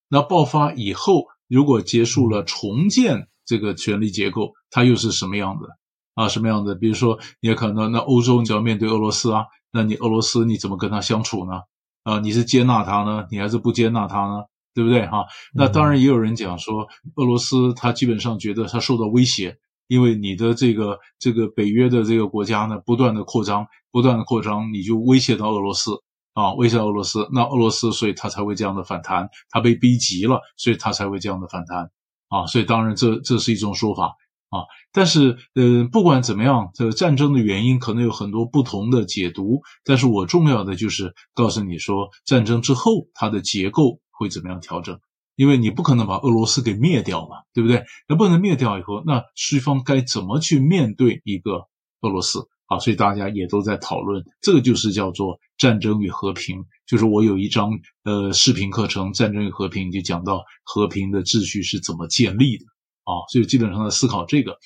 那爆发以后，如果结束了重建这个权力结构，它又是什么样的？啊，什么样的？比如说，你也可能那欧洲你就要面对俄罗斯啊，那你俄罗斯你怎么跟他相处呢？啊，你是接纳他呢，你还是不接纳他呢？对不对哈？那当然也有人讲说，俄罗斯他基本上觉得他受到威胁，因为你的这个这个北约的这个国家呢，不断的扩张，不断的扩张，你就威胁到俄罗斯啊，威胁到俄罗斯，那俄罗斯所以他才会这样的反弹，他被逼急了，所以他才会这样的反弹啊，所以当然这这是一种说法啊，但是呃，不管怎么样，这个战争的原因可能有很多不同的解读，但是我重要的就是告诉你说，战争之后它的结构。会怎么样调整？因为你不可能把俄罗斯给灭掉嘛，对不对？那不能灭掉以后，那西方该怎么去面对一个俄罗斯？啊，所以大家也都在讨论，这个就是叫做战争与和平。就是我有一章呃视频课程《战争与和平》，就讲到和平的秩序是怎么建立的啊，所以基本上在思考这个。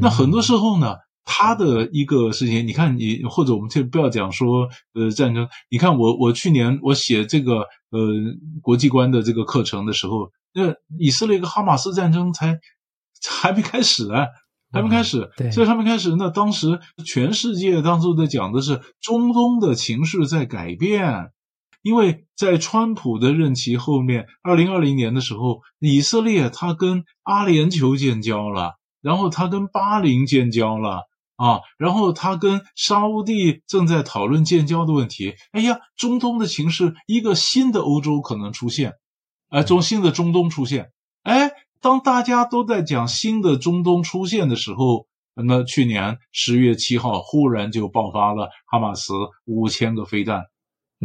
那很多时候呢，他的一个事情，你看你或者我们就不要讲说呃战争，你看我我去年我写这个。呃，国际观的这个课程的时候，那以色列跟哈马斯战争才还没开始呢，还没开始，对，所以还没开始。那当时全世界当初在讲的是中东的情势在改变，因为在川普的任期后面，二零二零年的时候，以色列他跟阿联酋建交了，然后他跟巴林建交了。啊，然后他跟沙乌地正在讨论建交的问题。哎呀，中东的情势，一个新的欧洲可能出现，哎、呃，中新的中东出现。哎，当大家都在讲新的中东出现的时候，那去年十月七号忽然就爆发了哈马斯五千个飞弹，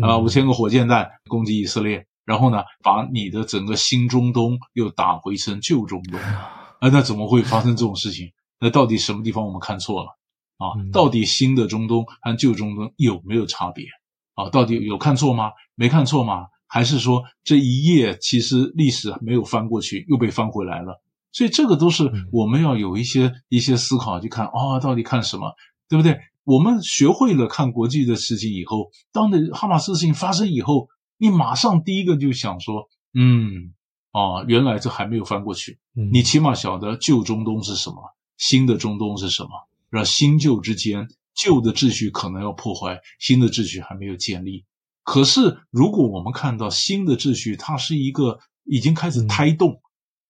啊，五千个火箭弹攻击以色列，然后呢，把你的整个新中东又打回成旧中东。啊，那怎么会发生这种事情？那到底什么地方我们看错了？啊，到底新的中东和旧中东有没有差别？啊，到底有看错吗？没看错吗？还是说这一页其实历史没有翻过去，又被翻回来了？所以这个都是我们要有一些一些思考去看啊，哦，到底看什么，对不对？我们学会了看国际的事情以后，当的哈马斯事情发生以后，你马上第一个就想说，嗯，啊，原来这还没有翻过去。你起码晓得旧中东是什么，新的中东是什么。让新旧之间，旧的秩序可能要破坏，新的秩序还没有建立。可是，如果我们看到新的秩序，它是一个已经开始胎动，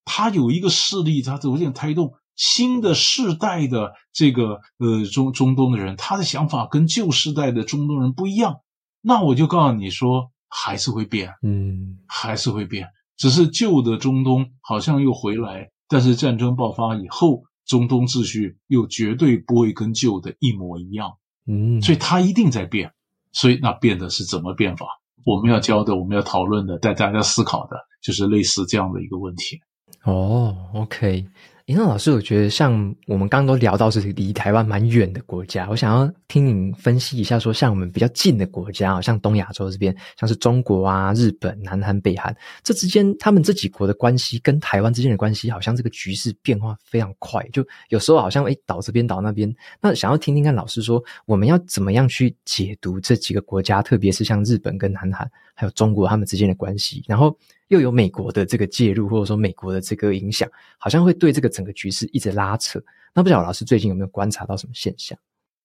它有一个势力，它逐渐胎动。新的世代的这个呃中中东的人，他的想法跟旧世代的中东人不一样。那我就告诉你说，还是会变，嗯，还是会变。只是旧的中东好像又回来，但是战争爆发以后。中东秩序又绝对不会跟旧的一模一样，嗯，所以它一定在变，所以那变的是怎么变法？我们要教的，我们要讨论的，带大家思考的，就是类似这样的一个问题。哦，OK。林老师，我觉得像我们刚刚都聊到是离台湾蛮远的国家，我想要听您分析一下，说像我们比较近的国家，像东亚洲这边，像是中国啊、日本、南韩、北韩，这之间他们这几国的关系跟台湾之间的关系，好像这个局势变化非常快，就有时候好像诶倒这边倒那边。那想要听听看老师说，我们要怎么样去解读这几个国家，特别是像日本跟南韩，还有中国他们之间的关系，然后。又有美国的这个介入，或者说美国的这个影响，好像会对这个整个局势一直拉扯。那不晓得老师最近有没有观察到什么现象？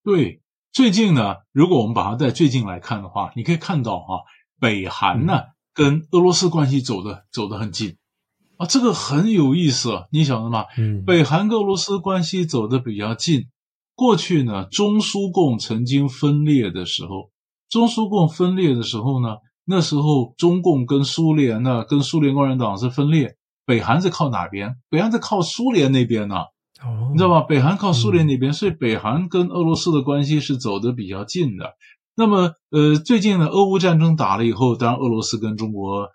对，最近呢，如果我们把它在最近来看的话，你可以看到啊，北韩呢、嗯、跟俄罗斯关系走的走得很近啊，这个很有意思，你晓得吗？嗯，北韩跟俄罗斯关系走得比较近。过去呢，中苏共曾经分裂的时候，中苏共分裂的时候呢。那时候，中共跟苏联呢，跟苏联共产党是分裂。北韩是靠哪边？北韩是靠苏联那边呢？哦，你知道吧？北韩靠苏联那边，所以北韩跟俄罗斯的关系是走得比较近的。那么，呃，最近呢，俄乌战争打了以后，当然俄罗斯跟中国，呃，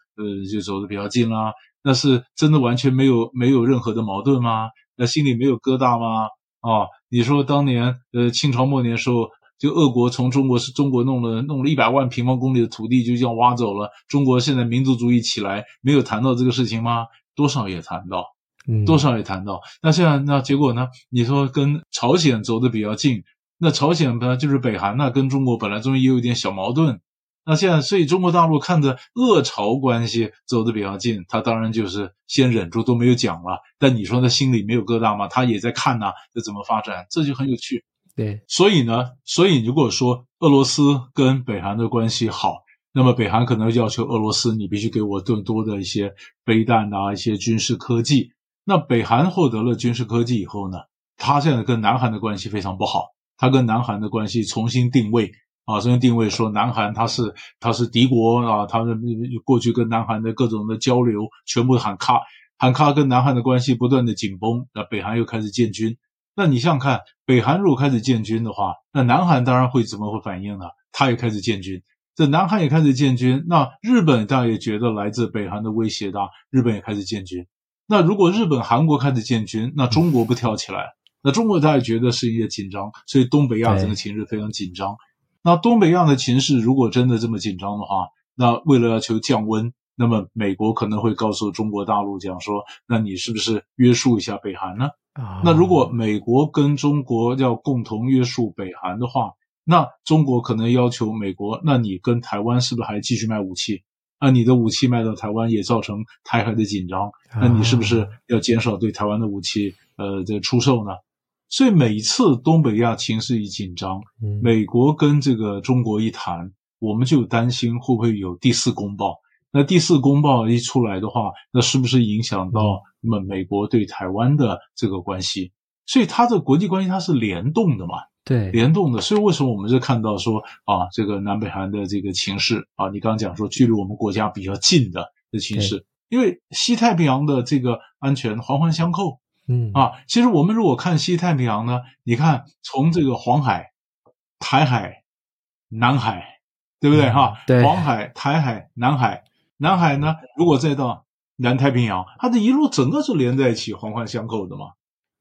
就走得比较近啦。那是真的完全没有没有任何的矛盾吗？那心里没有疙瘩吗？啊，你说当年，呃，清朝末年时候。就俄国从中国是中国弄了弄了一百万平方公里的土地就这样挖走了，中国现在民族主义起来，没有谈到这个事情吗？多少也谈到，嗯，多少也谈到。那现在那结果呢？你说跟朝鲜走的比较近，那朝鲜本来就是北韩，那跟中国本来中间也有一点小矛盾。那现在所以中国大陆看着俄朝关系走得比较近，他当然就是先忍住都没有讲了。但你说他心里没有疙瘩吗？他也在看呐，这怎么发展？这就很有趣。对，所以呢，所以如果说俄罗斯跟北韩的关系好，那么北韩可能要求俄罗斯，你必须给我更多的一些飞弹啊，一些军事科技。那北韩获得了军事科技以后呢，他现在跟南韩的关系非常不好，他跟南韩的关系重新定位啊，重新定位说南韩他是他是敌国啊，他的过去跟南韩的各种的交流全部喊卡，喊卡，跟南韩的关系不断的紧绷，那北韩又开始建军。那你想想看，北韩如果开始建军的话，那南韩当然会怎么会反应呢？他也开始建军，这南韩也开始建军，那日本当然也觉得来自北韩的威胁大，日本也开始建军。那如果日本、韩国开始建军，那中国不跳起来？那中国他也觉得是一个紧张，所以东北亚这个情势非常紧张。那东北亚的情势如果真的这么紧张的话，那为了要求降温，那么美国可能会告诉中国大陆讲说，那你是不是约束一下北韩呢？那如果美国跟中国要共同约束北韩的话，那中国可能要求美国，那你跟台湾是不是还继续卖武器？那你的武器卖到台湾也造成台海的紧张，那你是不是要减少对台湾的武器呃的出售呢？所以每一次东北亚情势一紧张，美国跟这个中国一谈，我们就担心会不会有第四公报。那第四公报一出来的话，那是不是影响到那么美国对台湾的这个关系？所以它的国际关系它是联动的嘛？对，联动的。所以为什么我们是看到说啊，这个南北韩的这个情势啊，你刚刚讲说距离我们国家比较近的的情势，因为西太平洋的这个安全环环相扣。嗯啊，其实我们如果看西太平洋呢，你看从这个黄海、台海、南海，对不对哈？嗯、对，黄海、台海、南海，南海呢，如果再到南太平洋，它这一路整个是连在一起，环环相扣的嘛。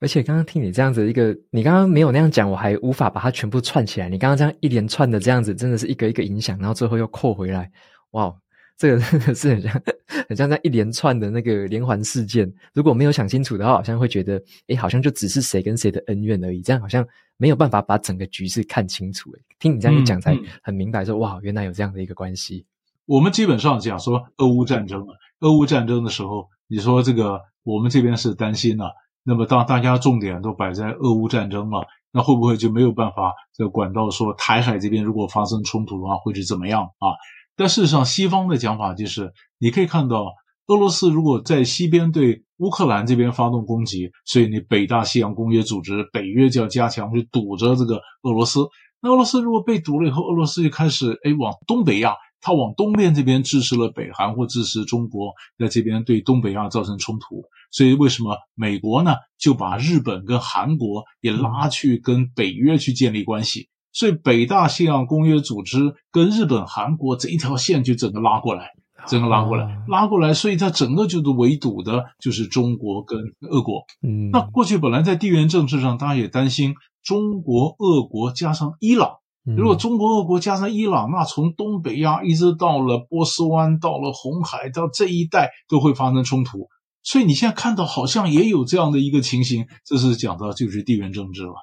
而且刚刚听你这样子一个，你刚刚没有那样讲，我还无法把它全部串起来。你刚刚这样一连串的这样子，真的是一个一个影响，然后最后又扣回来，哇！这个真的是很像，很像在一连串的那个连环事件。如果没有想清楚的话，好像会觉得，诶，好像就只是谁跟谁的恩怨而已。这样好像没有办法把整个局势看清楚。诶，听你这样一讲，才很明白说，说、嗯嗯、哇，原来有这样的一个关系。我们基本上讲说，俄乌战争啊，俄乌战争的时候，你说这个我们这边是担心啊，那么当大家重点都摆在俄乌战争了，那会不会就没有办法这管到说台海这边如果发生冲突的话，会是怎么样啊？但事实上，西方的讲法就是，你可以看到，俄罗斯如果在西边对乌克兰这边发动攻击，所以你北大西洋公约组织、北约就要加强去堵着这个俄罗斯。那俄罗斯如果被堵了以后，俄罗斯就开始哎往东北亚，它往东边这边支持了北韩或支持中国，在这边对东北亚造成冲突。所以为什么美国呢就把日本跟韩国也拉去跟北约去建立关系？所以，北大西洋公约组织跟日本、韩国这一条线就整个拉过来，整个拉过来，拉过来，所以它整个就是围堵的，就是中国跟俄国。嗯，那过去本来在地缘政治上，大家也担心中国、俄国加上伊朗。如果中国、俄国加上伊朗，那从东北亚一直到了波斯湾，到了红海，到这一带都会发生冲突。所以你现在看到好像也有这样的一个情形，这是讲到就是地缘政治了。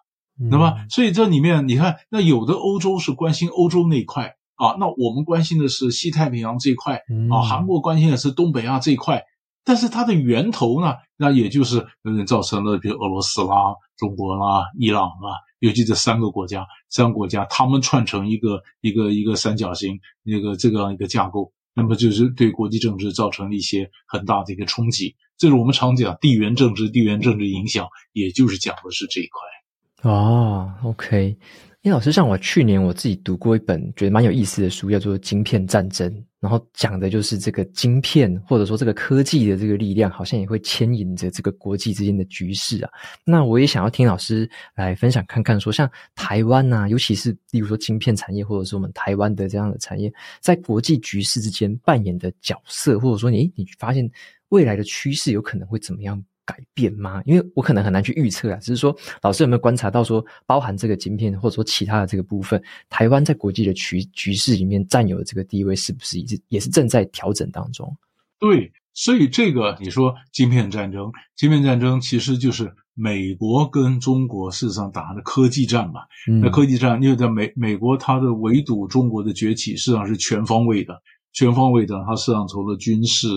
那么，所以这里面你看，那有的欧洲是关心欧洲那一块啊，那我们关心的是西太平洋这一块啊，韩国关心的是东北亚这一块，但是它的源头呢，那也就是嗯造成了比如俄罗斯啦、中国啦、伊朗啦，尤其这三个国家，三个国家他们串成一个一个一个三角形，那个这个一个架构，那么就是对国际政治造成了一些很大的一个冲击。这是我们常讲地缘政治，地缘政治影响，也就是讲的是这一块。哦，OK，因为老师，像我去年我自己读过一本觉得蛮有意思的书，叫做《晶片战争》，然后讲的就是这个晶片或者说这个科技的这个力量，好像也会牵引着这个国际之间的局势啊。那我也想要听老师来分享看看，说像台湾啊，尤其是例如说晶片产业，或者是我们台湾的这样的产业，在国际局势之间扮演的角色，或者说你你发现未来的趋势有可能会怎么样？改变吗？因为我可能很难去预测啊。只是说，老师有没有观察到说，包含这个晶片，或者说其他的这个部分，台湾在国际的局局势里面占有的这个地位，是不是也是也是正在调整当中？对，所以这个你说晶片战争，晶片战争其实就是美国跟中国事实上打的科技战嘛。嗯、那科技战，因为在美美国它的围堵中国的崛起，实际上是全方位的，全方位的。它实际上除了军事，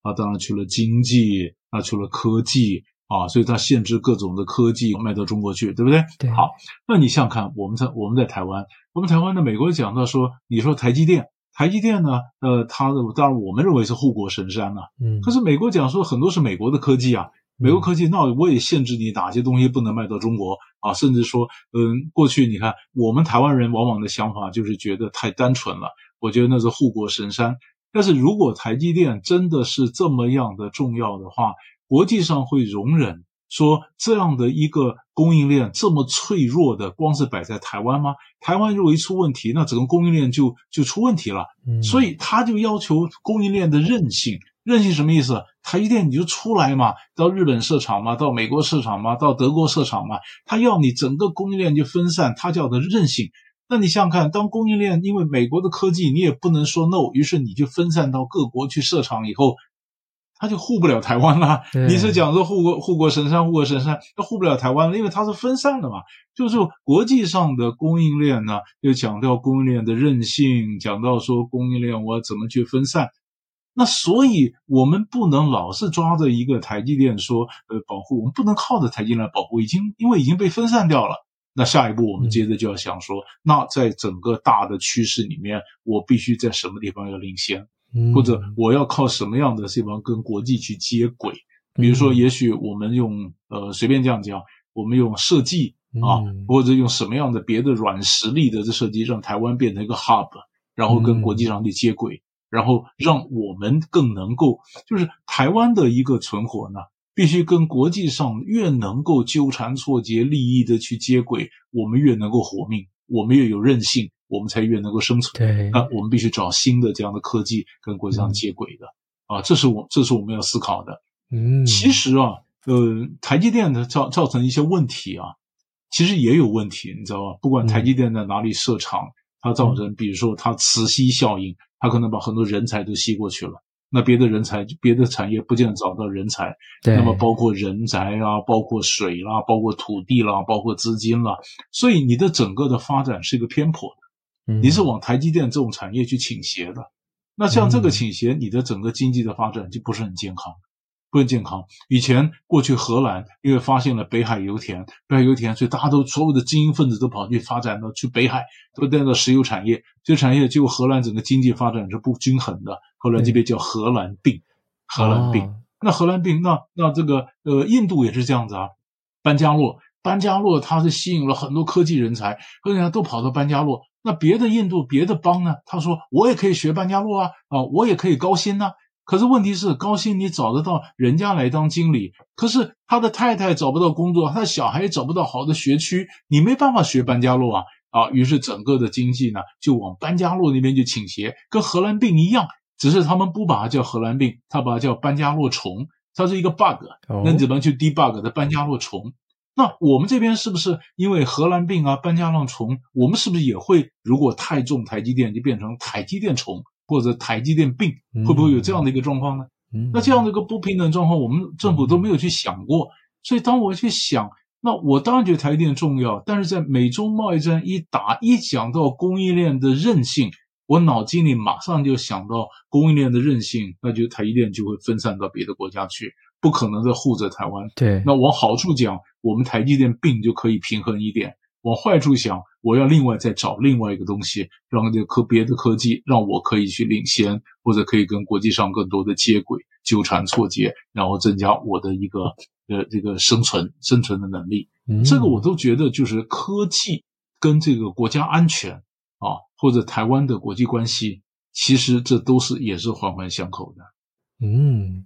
啊当然去了经济。啊除了科技啊，所以它限制各种的科技卖到中国去，对不对？对。好，那你想想看，我们在我们在台湾，我们台湾的美国讲到说，你说台积电，台积电呢，呃，它的当然我们认为是护国神山呐、啊，嗯。可是美国讲说很多是美国的科技啊，美国科技，那我也限制你哪些东西不能卖到中国啊，甚至说，嗯，过去你看我们台湾人往往的想法就是觉得太单纯了，我觉得那是护国神山。但是如果台积电真的是这么样的重要的话，国际上会容忍说这样的一个供应链这么脆弱的，光是摆在台湾吗？台湾如果一出问题，那整个供应链就就出问题了。嗯，所以他就要求供应链的韧性。韧性什么意思？台积电你就出来嘛，到日本市场嘛，到美国市场嘛，到德国市场嘛，他要你整个供应链就分散，他叫的韧性。那你想想看，当供应链因为美国的科技，你也不能说 no，于是你就分散到各国去设厂以后，它就护不了台湾了。你是讲说护国护国神山，护国神山，他护不了台湾了，因为它是分散的嘛。就是国际上的供应链呢，又讲到供应链的韧性，讲到说供应链我怎么去分散。那所以我们不能老是抓着一个台积电说呃保护，我们不能靠着台积电来保护，已经因为已经被分散掉了。那下一步我们接着就要想说，嗯、那在整个大的趋势里面，我必须在什么地方要领先，嗯、或者我要靠什么样的地方跟国际去接轨？比如说，也许我们用呃随便这样讲，我们用设计啊，嗯、或者用什么样的别的软实力的这设计，让台湾变成一个 hub，然后跟国际上去接轨，嗯、然后让我们更能够，就是台湾的一个存活呢。必须跟国际上越能够纠缠错节利益的去接轨，我们越能够活命，我们越有韧性，我们才越能够生存。对，那我们必须找新的这样的科技跟国际上接轨的、嗯、啊，这是我这是我们要思考的。嗯，其实啊，呃，台积电的造造成一些问题啊，其实也有问题，你知道吧？不管台积电在哪里设厂，嗯、它造成比如说它磁吸效应，它可能把很多人才都吸过去了。那别的人才，别的产业不见得找到人才。对那么包括人才啊，包括水啦，包括土地啦，包括资金啦，所以你的整个的发展是一个偏颇的。嗯、你是往台积电这种产业去倾斜的，那像这个倾斜，嗯、你的整个经济的发展就不是很健康。不健康。以前过去荷兰因为发现了北海油田，北海油田，所以大家都所有的精英分子都跑去发展到去北海，都带到石油产业。这个产业结果荷兰整个经济发展是不均衡的，后来这边叫荷兰病，荷兰病。那荷兰病，那那这个呃，印度也是这样子啊。班加洛，班加洛它是吸引了很多科技人才，科技人才都跑到班加洛。那别的印度别的邦呢？他说我也可以学班加洛啊，啊，我也可以高薪呐。可是问题是，高薪你找得到人家来当经理，可是他的太太找不到工作，他的小孩也找不到好的学区，你没办法学班加洛啊啊！于是整个的经济呢就往班加洛那边去倾斜，跟荷兰病一样，只是他们不把它叫荷兰病，他把它叫班加洛虫，它是一个 bug，那你怎么去 debug 的班加洛虫？那我们这边是不是因为荷兰病啊、班加洛虫，我们是不是也会如果太重台积电就变成台积电虫？或者台积电并会不会有这样的一个状况呢？嗯、那这样的一个不平等状况，我们政府都没有去想过。嗯、所以当我去想，那我当然觉得台积电重要。但是在美中贸易战一打一讲到供应链的韧性，我脑筋里马上就想到供应链的韧性，那就台积电就会分散到别的国家去，不可能再护着台湾。对，那往好处讲，我们台积电病就可以平衡一点。往坏处想，我要另外再找另外一个东西，让这个科别的科技让我可以去领先，或者可以跟国际上更多的接轨、纠缠错节，然后增加我的一个呃这个生存生存的能力。嗯，这个我都觉得就是科技跟这个国家安全啊，或者台湾的国际关系，其实这都是也是环环相扣的。嗯，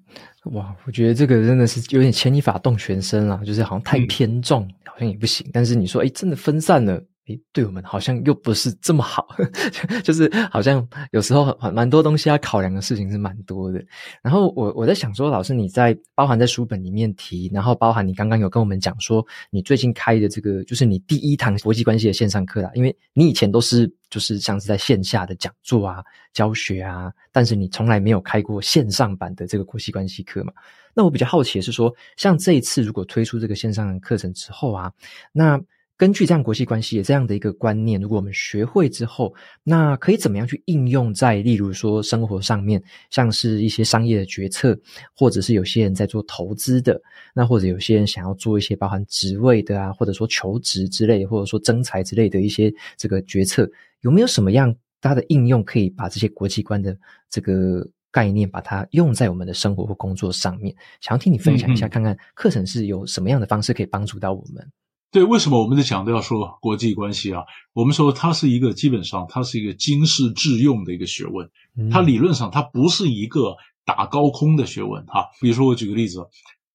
哇，我觉得这个真的是有点牵一发动全身了，就是好像太偏重，嗯、好像也不行。但是你说，哎，真的分散了。诶，对我们好像又不是这么好，[LAUGHS] 就是好像有时候很蛮多东西要考量的事情是蛮多的。然后我我在想说，老师你在包含在书本里面提，然后包含你刚刚有跟我们讲说，你最近开的这个就是你第一堂国际关系的线上课啦。因为你以前都是就是像是在线下的讲座啊、教学啊，但是你从来没有开过线上版的这个国际关系课嘛。那我比较好奇是说，像这一次如果推出这个线上的课程之后啊，那根据这样国际关系的这样的一个观念，如果我们学会之后，那可以怎么样去应用在，例如说生活上面，像是一些商业的决策，或者是有些人在做投资的，那或者有些人想要做一些包含职位的啊，或者说求职之类，或者说征才之类的一些这个决策，有没有什么样它的应用可以把这些国际观的这个概念，把它用在我们的生活或工作上面？想要听你分享一下，看看课程是有什么样的方式可以帮助到我们。对，为什么我们在强调说国际关系啊？我们说它是一个基本上它是一个经世致用的一个学问，它理论上它不是一个打高空的学问哈。比如说我举个例子，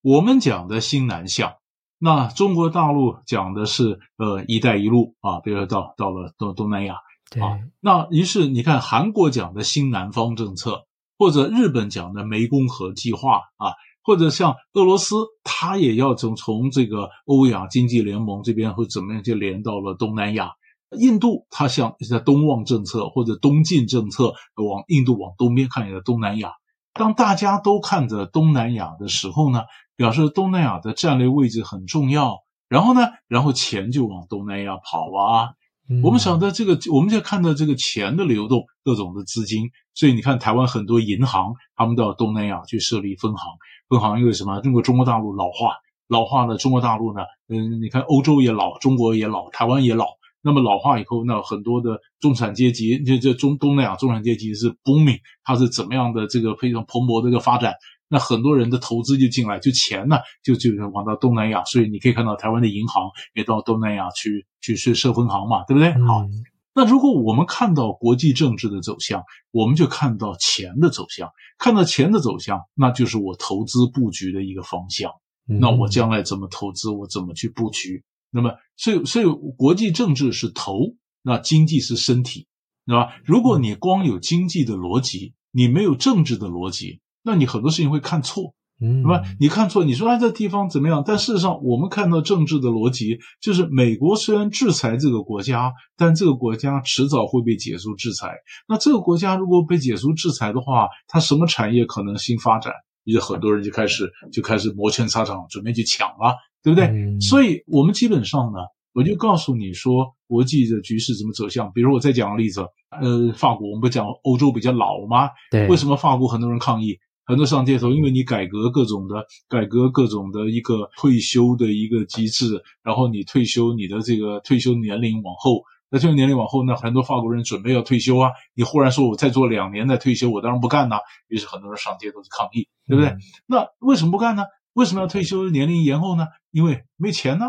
我们讲的新南向，那中国大陆讲的是呃“一带一路”啊，比如说到到了东东南亚啊，那于是你看韩国讲的新南方政策，或者日本讲的湄公河计划啊。或者像俄罗斯，它也要从从这个欧亚经济联盟这边会怎么样就连到了东南亚。印度，它像在东望政策或者东进政策，往印度往东边看一下东南亚。当大家都看着东南亚的时候呢，表示东南亚的战略位置很重要。然后呢，然后钱就往东南亚跑啊。我们晓得这个，我们就看到这个钱的流动，各种的资金。所以你看，台湾很多银行，他们到东南亚去设立分行。分行因为什么？因为中国大陆老化，老化呢，中国大陆呢，嗯，你看欧洲也老，中国也老，台湾也老。那么老化以后，那很多的中产阶级，这这中东南亚中产阶级是 booming，它是怎么样的这个非常蓬勃的一个发展？那很多人的投资就进来，就钱呢，就就往到东南亚。所以你可以看到台湾的银行也到东南亚去去设设分行嘛，对不对？好，那如果我们看到国际政治的走向，我们就看到钱的走向，看到钱的走向，那就是我投资布局的一个方向。那我将来怎么投资，我怎么去布局？那么，所以，所以国际政治是头，那经济是身体，对吧？如果你光有经济的逻辑，你没有政治的逻辑，那你很多事情会看错，嗯，对吧？你看错，你说啊，这地方怎么样？但事实上，我们看到政治的逻辑，就是美国虽然制裁这个国家，但这个国家迟早会被解除制裁。那这个国家如果被解除制裁的话，它什么产业可能新发展？也很多人就开始就开始摩拳擦掌，准备去抢了。对不对？嗯、所以，我们基本上呢，我就告诉你说，国际的局势怎么走向。比如，我再讲个例子，呃，法国，我们不讲欧洲比较老吗？对。为什么法国很多人抗议，很多上街头？因为你改革各种的，改革各种的一个退休的一个机制，然后你退休，你的这个退休年龄往后，那退休年龄往后，呢很多法国人准备要退休啊。你忽然说我再做两年再退休，我当然不干呐。于是很多人上街头去抗议，对不对？嗯、那为什么不干呢？为什么要退休年龄延后呢？因为没钱呢。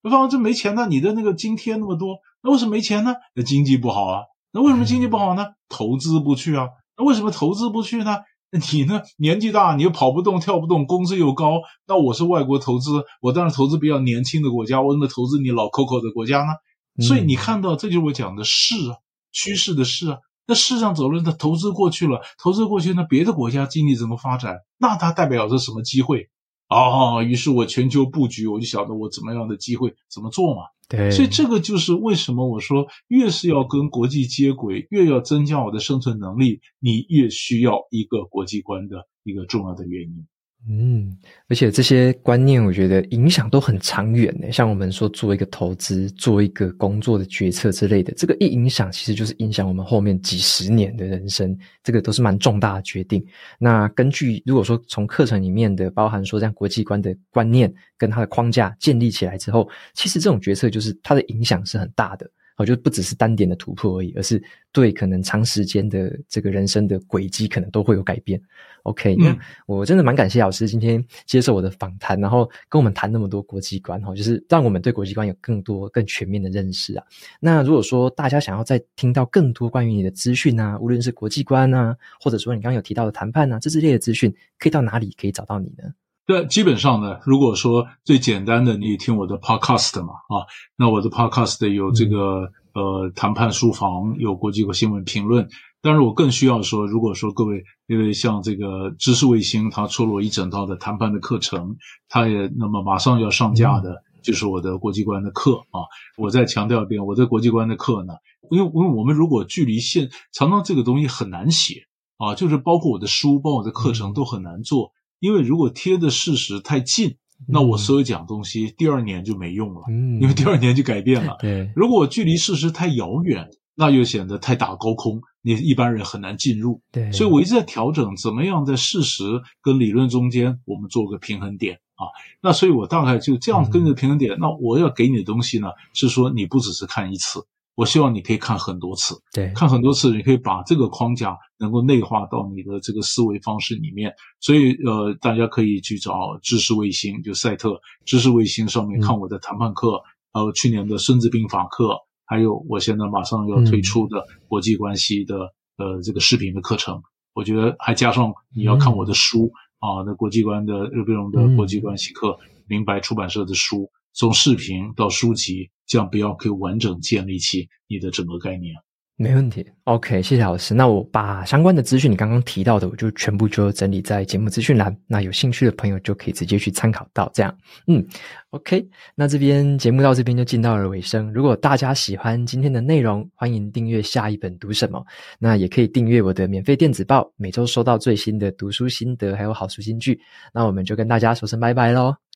对方这没钱呢，你的那个津贴那么多，那为什么没钱呢？那经济不好啊。那为什么经济不好呢？投资不去啊。那为什么投资不去呢？你呢，年纪大，你又跑不动、跳不动，工资又高。那我是外国投资，我当然投资比较年轻的国家。我怎么投资你老 Coco 的国家呢？所以你看到，这就是我讲的势啊，趋势的势啊。那市场走了，那投资过去了，投资过去，那别的国家经济怎么发展？那它代表着什么机会？哦，于是我全球布局，我就晓得我怎么样的机会怎么做嘛。对，所以这个就是为什么我说，越是要跟国际接轨，越要增加我的生存能力，你越需要一个国际观的一个重要的原因。嗯，而且这些观念，我觉得影响都很长远呢。像我们说做一个投资、做一个工作的决策之类的，这个一影响，其实就是影响我们后面几十年的人生。这个都是蛮重大的决定。那根据如果说从课程里面的包含说这样国际观的观念跟它的框架建立起来之后，其实这种决策就是它的影响是很大的。我就不只是单点的突破而已，而是对可能长时间的这个人生的轨迹可能都会有改变。OK，那我真的蛮感谢老师今天接受我的访谈，然后跟我们谈那么多国际观哈，就是让我们对国际观有更多更全面的认识啊。那如果说大家想要再听到更多关于你的资讯啊，无论是国际观啊，或者说你刚刚有提到的谈判啊，这之类的资讯，可以到哪里可以找到你呢？对，基本上呢，如果说最简单的，你听我的 podcast 嘛，啊，那我的 podcast 有这个、嗯、呃谈判书房，有国际新闻评论。但是我更需要说，如果说各位因为像这个知识卫星，它出了我一整套的谈判的课程，它也那么马上要上架的，就是我的国际观的课啊。我再强调一遍，我的国际观的课呢，因为因为我们如果距离现，常常这个东西很难写啊，就是包括我的书，包括我的课程都很难做。因为如果贴的事实太近，那我所有讲东西第二年就没用了，嗯，因为第二年就改变了。[LAUGHS] 对，如果距离事实太遥远，那又显得太打高空，你一般人很难进入。对，所以我一直在调整，怎么样在事实跟理论中间我们做个平衡点啊？那所以我大概就这样跟着平衡点。那我要给你的东西呢，是说你不只是看一次。我希望你可以看很多次，对，看很多次，你可以把这个框架能够内化到你的这个思维方式里面。所以，呃，大家可以去找知识卫星，就赛特知识卫星上面看我的谈判课，还有、嗯、去年的孙子兵法课，还有我现在马上要推出的国际关系的、嗯、呃这个视频的课程。我觉得还加上你要看我的书、嗯、啊，那国际观的日本龙的国际关系课，嗯、明白出版社的书。从视频到书籍，这样比较可以完整建立起你的整个概念。没问题，OK，谢谢老师。那我把相关的资讯，你刚刚提到的，我就全部就整理在节目资讯栏。那有兴趣的朋友就可以直接去参考到。这样，嗯，OK。那这边节目到这边就进到了尾声。如果大家喜欢今天的内容，欢迎订阅下一本读什么。那也可以订阅我的免费电子报，每周收到最新的读书心得还有好书金句。那我们就跟大家说声拜拜喽。